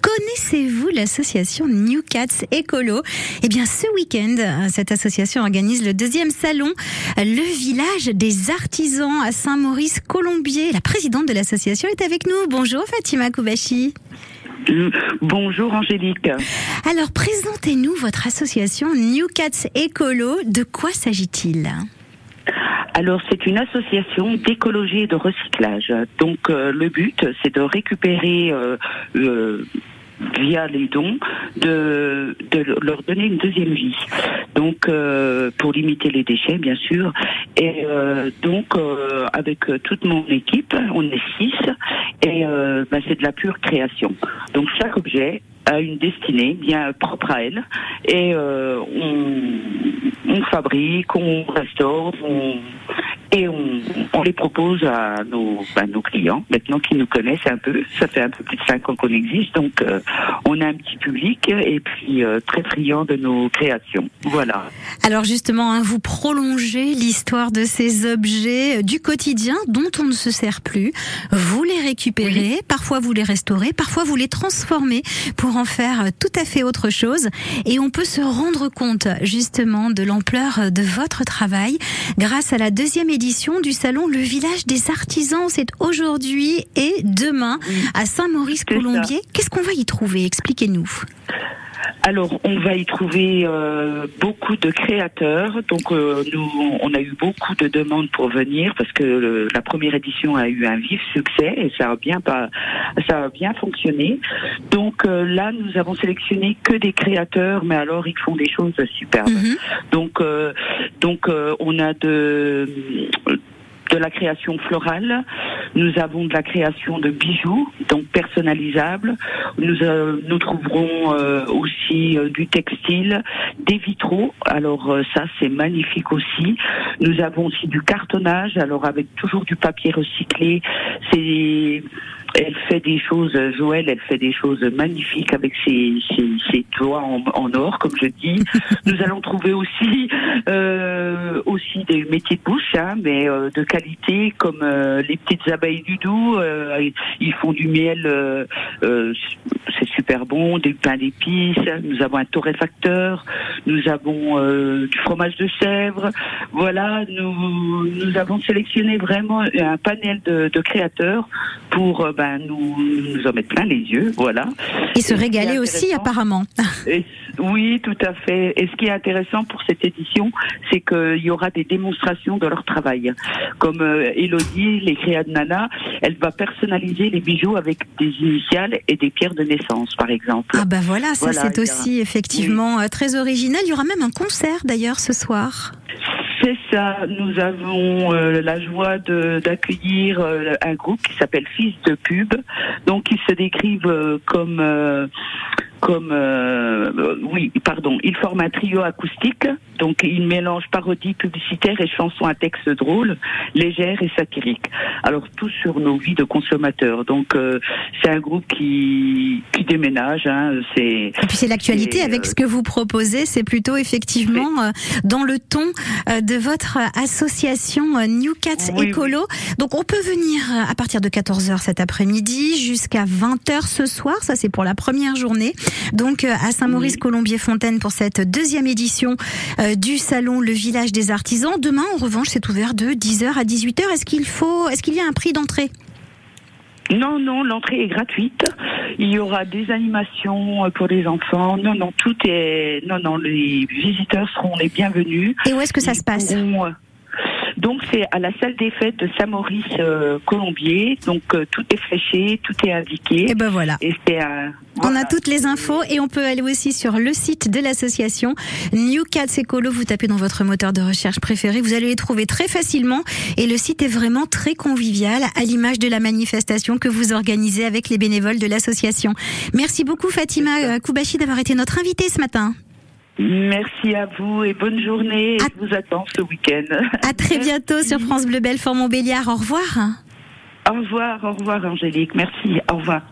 Connaissez-vous l'association New Cats Écolo? Eh bien, ce week-end, cette association organise le deuxième salon, le village des artisans à Saint-Maurice-Colombier. La présidente de l'association est avec nous. Bonjour Fatima Koubachi. Bonjour Angélique. Alors, présentez-nous votre association New Cats Écolo. De quoi s'agit-il? Alors c'est une association d'écologie et de recyclage. Donc euh, le but c'est de récupérer euh, euh, via les dons, de, leur donner une deuxième vie. Donc, pour limiter les déchets, bien sûr. Et donc, avec toute mon équipe, on est six, et bah, c'est de la pure création. Donc, chaque objet a une destinée bien propre à elle, et on, on fabrique, on restaure, on on, les propose à nos, à nos clients, maintenant qu'ils nous connaissent un peu. Ça fait un peu plus de cinq ans qu'on existe, donc euh, on a un petit public et puis euh, très friand de nos créations. Voilà. Alors justement, hein, vous prolongez l'histoire de ces objets du quotidien dont on ne se sert plus. Vous les récupérez, parfois vous les restaurez, parfois vous les transformez pour en faire tout à fait autre chose. Et on peut se rendre compte justement de l'ampleur de votre travail grâce à la deuxième édition du salon Le Village des Artisans. C'est aujourd'hui et demain à Saint-Maurice-Colombier. Qu'est-ce qu'on va y trouver? Expliquez-nous. Alors, on va y trouver euh, beaucoup de créateurs. Donc, euh, nous, on a eu beaucoup de demandes pour venir parce que la première édition a eu un vif succès et ça a bien pas, ça a bien fonctionné. Donc euh, là, nous avons sélectionné que des créateurs, mais alors ils font des choses superbes. Mhm. Donc, donc, on a de de la création florale, nous avons de la création de bijoux, donc personnalisables. Nous, euh, nous trouverons euh, aussi euh, du textile, des vitraux. Alors ça, c'est magnifique aussi. Nous avons aussi du cartonnage, alors avec toujours du papier recyclé. C'est elle fait des choses, Joël, elle fait des choses magnifiques avec ses, ses, doigts en, or, comme je dis. Nous allons trouver aussi euh, aussi des métiers de bouche, hein, mais euh, de qualité, comme euh, les petites abeilles du Doubs. Euh, ils font du miel, c'est super bon, des pains d'épices. Nous avons un torréfacteur. Nous avons du fromage de chèvre. Voilà, nous nous avons sélectionné vraiment un panel de, de créateurs pour ben, nous, nous en mettre plein les yeux, voilà. Et se régaler aussi apparemment. oui, tout à fait. Et ce qui est intéressant pour cette édition, c'est qu'il y aura des démonstrations de leur travail. Comme euh, Elodie, les créas de Nana, elle va personnaliser les bijoux avec des initiales et des pierres de naissance, par exemple. Ah ben voilà, ça c'est aussi effectivement euh, très original. Il y aura même un concert d'ailleurs ce soir. C'est ça. Nous avons euh, la joie d'accueillir euh, un groupe qui s'appelle Fils de Pub. Donc, ils se décrivent euh, comme comme euh, oui, pardon, il forme un trio acoustique, donc il mélange parodie publicitaire et chansons à texte drôle, légère et satirique. Alors tout sur nos vies de consommateurs. Donc euh, c'est un groupe qui qui déménage. Hein, c'est et puis c'est l'actualité avec ce que vous proposez, c'est plutôt effectivement euh, dans le ton de votre association New Cats Écolo. Donc on peut venir à partir de 14h cet après-midi jusqu'à 20h ce soir. Ça c'est pour la première journée. Donc euh, à Saint-Maurice-Colombier-Fontaine pour cette deuxième édition euh, du salon Le Village des Artisans. Demain, en revanche, c'est ouvert de 10h à 18h. Est-ce qu'il faut, est-ce qu'il y a un prix d'entrée? Non, non, l'entrée est gratuite. Il y aura des animations euh, pour les enfants. Non, non, tout est. Non, non, les visiteurs seront les bienvenus. Et où est-ce que ça se passe? Donc c'est à la salle des fêtes de Saint-Maurice-Colombier. Euh, Donc euh, tout est fléché, tout est indiqué. Et ben voilà. Et On a toutes les infos et on peut aller aussi sur le site de l'association New Cats Ecolo. Vous tapez dans votre moteur de recherche préféré, vous allez les trouver très facilement. Et le site est vraiment très convivial, à l'image de la manifestation que vous organisez avec les bénévoles de l'association. Merci beaucoup Fatima Koubachi d'avoir été notre invitée ce matin. Merci à vous et bonne journée. Je vous attends ce week-end. À très bientôt sur France Bleu Belfort Montbéliard. Au revoir. Au revoir, au revoir Angélique. Merci. Au revoir.